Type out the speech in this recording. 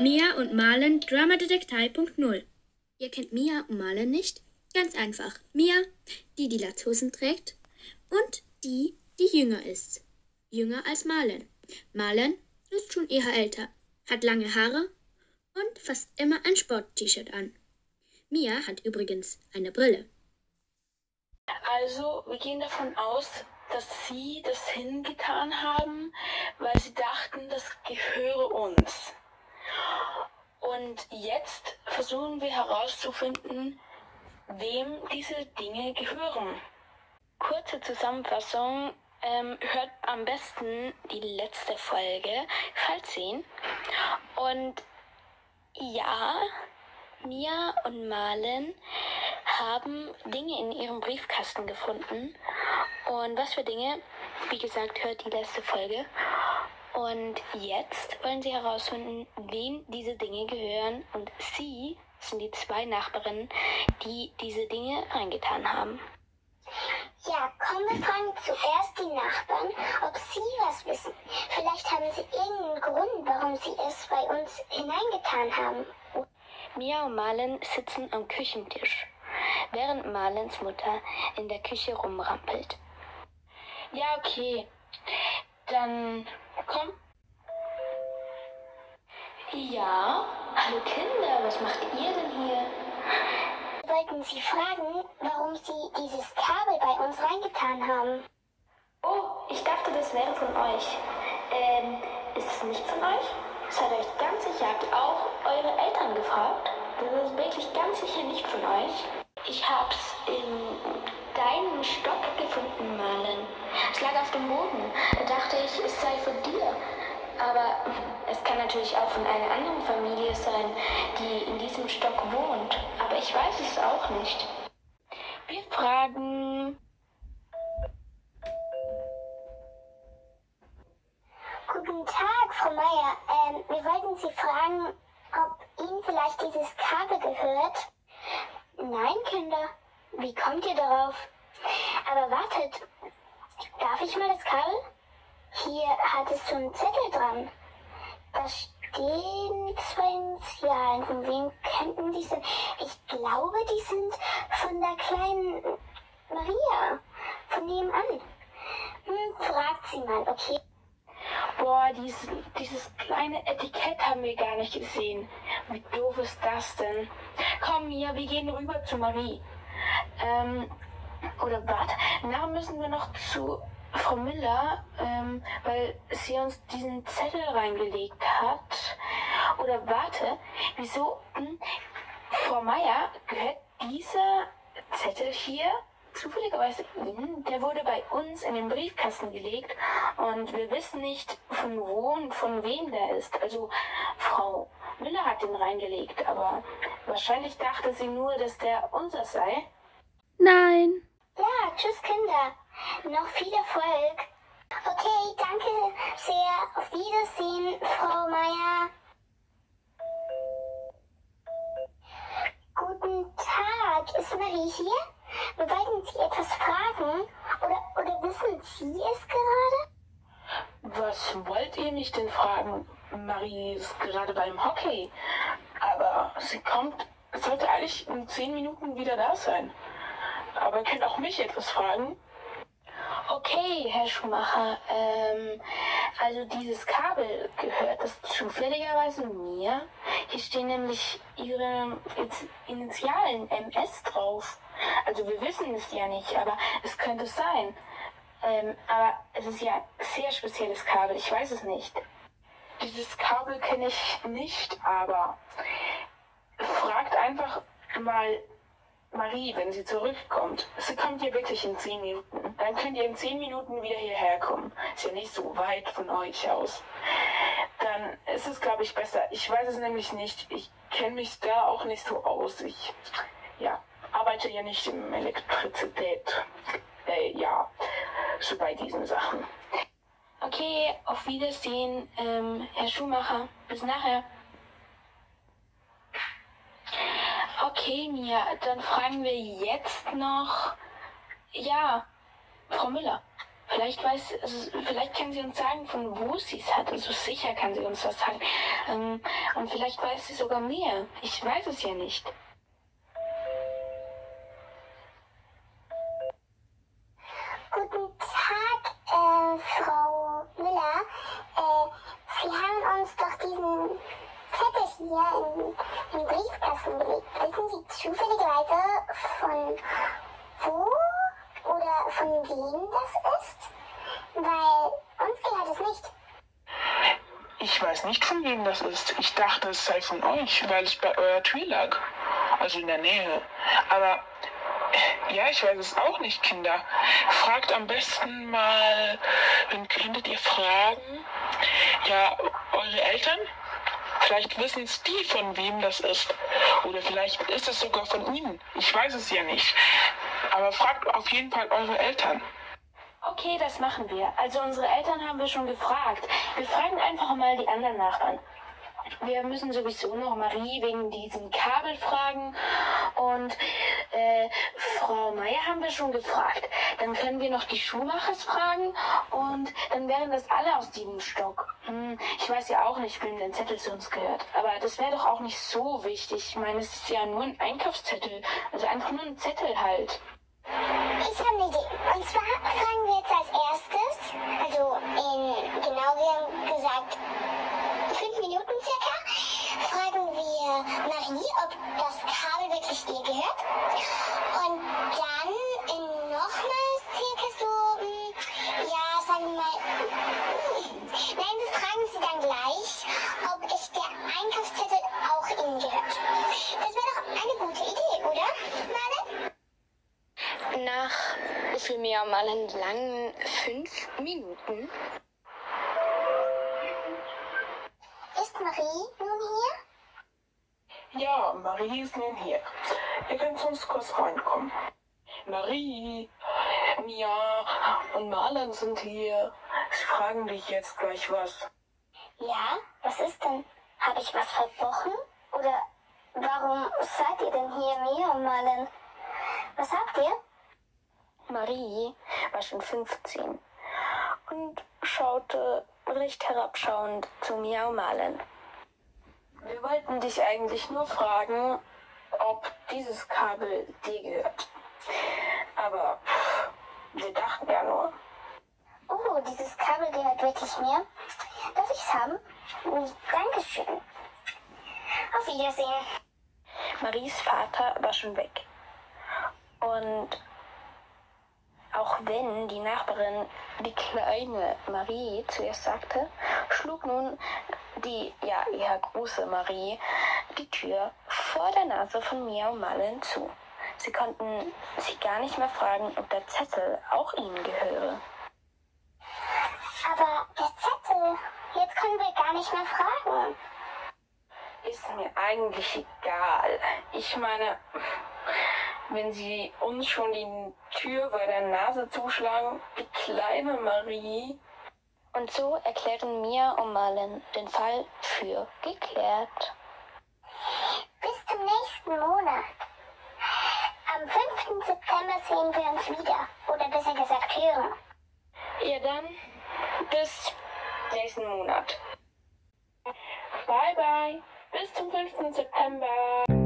Mia und Marlen Dramadetektei Punkt Null. Ihr kennt Mia und Marlen nicht? Ganz einfach. Mia, die die Latzhosen trägt und die, die jünger ist. Jünger als Marlen. Marlen ist schon eher älter, hat lange Haare und fast immer ein Sport-T-Shirt an. Mia hat übrigens eine Brille. Also, wir gehen davon aus, dass sie das hingetan haben, weil sie dachten, das gehöre uns. Und jetzt versuchen wir herauszufinden, wem diese Dinge gehören. Kurze Zusammenfassung. Ähm, hört am besten die letzte Folge, falls sehen. Und ja, Mia und Malen haben Dinge in ihrem Briefkasten gefunden. Und was für Dinge? Wie gesagt, hört die letzte Folge. Und jetzt wollen sie herausfinden, wem diese Dinge gehören. Und sie sind die zwei Nachbarinnen, die diese Dinge reingetan haben. Ja, komm, wir fragen zuerst die Nachbarn, ob sie was wissen. Vielleicht haben sie irgendeinen Grund, warum sie es bei uns hineingetan haben. Mia und Marlen sitzen am Küchentisch, während Marlens Mutter in der Küche rumrampelt. Ja, okay. Dann komm. Ja, hallo Kinder, was macht ihr denn hier? Wir wollten sie fragen, warum sie dieses Kabel bei uns reingetan haben. Oh, ich dachte, das wäre von euch. Ähm, ist es nicht von euch? Seid euch ganz sicher, habt auch eure Eltern gefragt? Das ist wirklich ganz sicher nicht von euch. Ich hab's in deinem Stock gefunden, Marlen. Es lag auf dem Boden. Ich, es sei von dir. Aber es kann natürlich auch von einer anderen Familie sein, die in diesem Stock wohnt. Aber ich weiß es auch nicht. Wir fragen. Guten Tag, Frau Meier. Ähm, wir wollten Sie fragen, ob Ihnen vielleicht dieses Kabel gehört. Nein, Kinder. Wie kommt ihr darauf? Aber wartet. Darf ich mal das Kabel? Hier hat es so einen Zettel dran. Da stehen zwei Initialen. Von wem könnten die sein? Ich glaube, die sind von der kleinen Maria. Von nebenan. Hm, fragt sie mal, okay? Boah, dieses, dieses kleine Etikett haben wir gar nicht gesehen. Wie doof ist das denn? Komm, Mia, wir gehen rüber zu Marie. Ähm, oder warte, nachher müssen wir noch zu Frau Müller, ähm, weil sie uns diesen Zettel reingelegt hat. Oder warte, wieso? Hm, Frau Meier, gehört dieser Zettel hier zufälligerweise Ihnen? Der wurde bei uns in den Briefkasten gelegt und wir wissen nicht, von wo und von wem der ist. Also Frau Müller hat den reingelegt, aber wahrscheinlich dachte sie nur, dass der unser sei. Nein. Ja, tschüss, Kinder. Noch viel Erfolg. Okay, danke sehr. Auf Wiedersehen, Frau Meier. Guten Tag. Ist Marie hier? Wollten Sie etwas fragen. Oder, oder wissen Sie es gerade? Was wollt ihr mich denn fragen? Marie ist gerade beim Hockey. Aber sie kommt, sollte eigentlich in zehn Minuten wieder da sein. Aber ihr könnt auch mich etwas fragen. Okay, Herr Schumacher, ähm, also dieses Kabel gehört das zufälligerweise mir. Hier stehen nämlich Ihre Initialen MS drauf. Also wir wissen es ja nicht, aber es könnte sein. Ähm, aber es ist ja ein sehr spezielles Kabel, ich weiß es nicht. Dieses Kabel kenne ich nicht, aber fragt einfach mal Marie, wenn sie zurückkommt, sie kommt ja wirklich in zehn Minuten. Dann könnt ihr in zehn Minuten wieder hierher kommen. Ist ja nicht so weit von euch aus. Dann ist es, glaube ich, besser. Ich weiß es nämlich nicht. Ich kenne mich da auch nicht so aus. Ich, ja, arbeite ja nicht im Elektrizität. Äh, ja, so bei diesen Sachen. Okay, auf Wiedersehen, ähm, Herr Schumacher. Bis nachher. Okay, Mia, dann fragen wir jetzt noch, ja, Frau Müller. Vielleicht weiß, also vielleicht kann sie uns sagen, von wo sie es hat. Also sicher kann sie uns das sagen. Ähm, und vielleicht weiß sie sogar mehr. Ich weiß es ja nicht. Guten Tag, äh, Frau Müller. Äh, Sie haben uns doch diesen Zettel hier den Briefkasten gelegt. Wissen Sie zufälligerweise von wem das ist? Weil uns gehört es nicht. Ich weiß nicht, von wem das ist. Ich dachte, es sei von euch, weil es bei eurer Tür lag. Also in der Nähe. Aber äh, ja, ich weiß es auch nicht, Kinder. Fragt am besten mal, wen könntet ihr fragen? Ja, eure Eltern? Vielleicht wissen es die, von wem das ist. Oder vielleicht ist es sogar von ihnen. Ich weiß es ja nicht. Aber fragt auf jeden Fall eure Eltern. Okay, das machen wir. Also unsere Eltern haben wir schon gefragt. Wir fragen einfach mal die anderen Nachbarn. Wir müssen sowieso noch Marie wegen diesem Kabel fragen und äh, Frau Meier haben wir schon gefragt. Dann können wir noch die Schuhmachers fragen und dann wären das alle aus diesem Stock. Hm, ich weiß ja auch nicht, wem der Zettel zu uns gehört. Aber das wäre doch auch nicht so wichtig. Ich meine, es ist ja nur ein Einkaufszettel. Also einfach nur ein Zettel halt. Ich habe eine Idee. Und zwar fragen wir jetzt als erstes, also in genau gesagt circa, fragen wir Marie, ob das Kabel wirklich ihr gehört. Und dann in nochmals circa ja, sagen wir mal, nein, wir fragen sie dann gleich, ob es der Einkaufszettel auch ihnen gehört. Das wäre doch eine gute Idee, oder, Marlen? Nach vielmehr mal einen langen fünf Minuten Ist Marie nun hier? Ja, Marie ist nun hier. Ihr könnt sonst kurz reinkommen. Marie, Mia und Marlen sind hier. Sie fragen dich jetzt gleich was. Ja, was ist denn? Habe ich was verbrochen? Oder warum seid ihr denn hier, Mia und Marlen? Was habt ihr? Marie war schon 15 und schaute recht herabschauend zu Miau Malen. Wir wollten dich eigentlich nur fragen, ob dieses Kabel dir gehört. Aber pff, wir dachten ja nur. Oh, dieses Kabel gehört wirklich mir. Darf ich's haben? Hm, Dankeschön. Auf Wiedersehen. Maries Vater war schon weg. Und auch wenn die Nachbarin die kleine Marie zuerst sagte, schlug nun die ja eher große Marie die Tür vor der Nase von Miau Mallen zu. Sie konnten sie gar nicht mehr fragen, ob der Zettel auch ihnen gehöre. Aber der Zettel, jetzt können wir gar nicht mehr fragen. Ist mir eigentlich egal. Ich meine, wenn sie uns schon die Tür bei der Nase zuschlagen, die kleine Marie. Und so erklären Mia und Malen den Fall für geklärt. Bis zum nächsten Monat. Am 5. September sehen wir uns wieder. Oder besser gesagt hören. Ja dann, bis nächsten Monat. Bye bye, bis zum 5. September.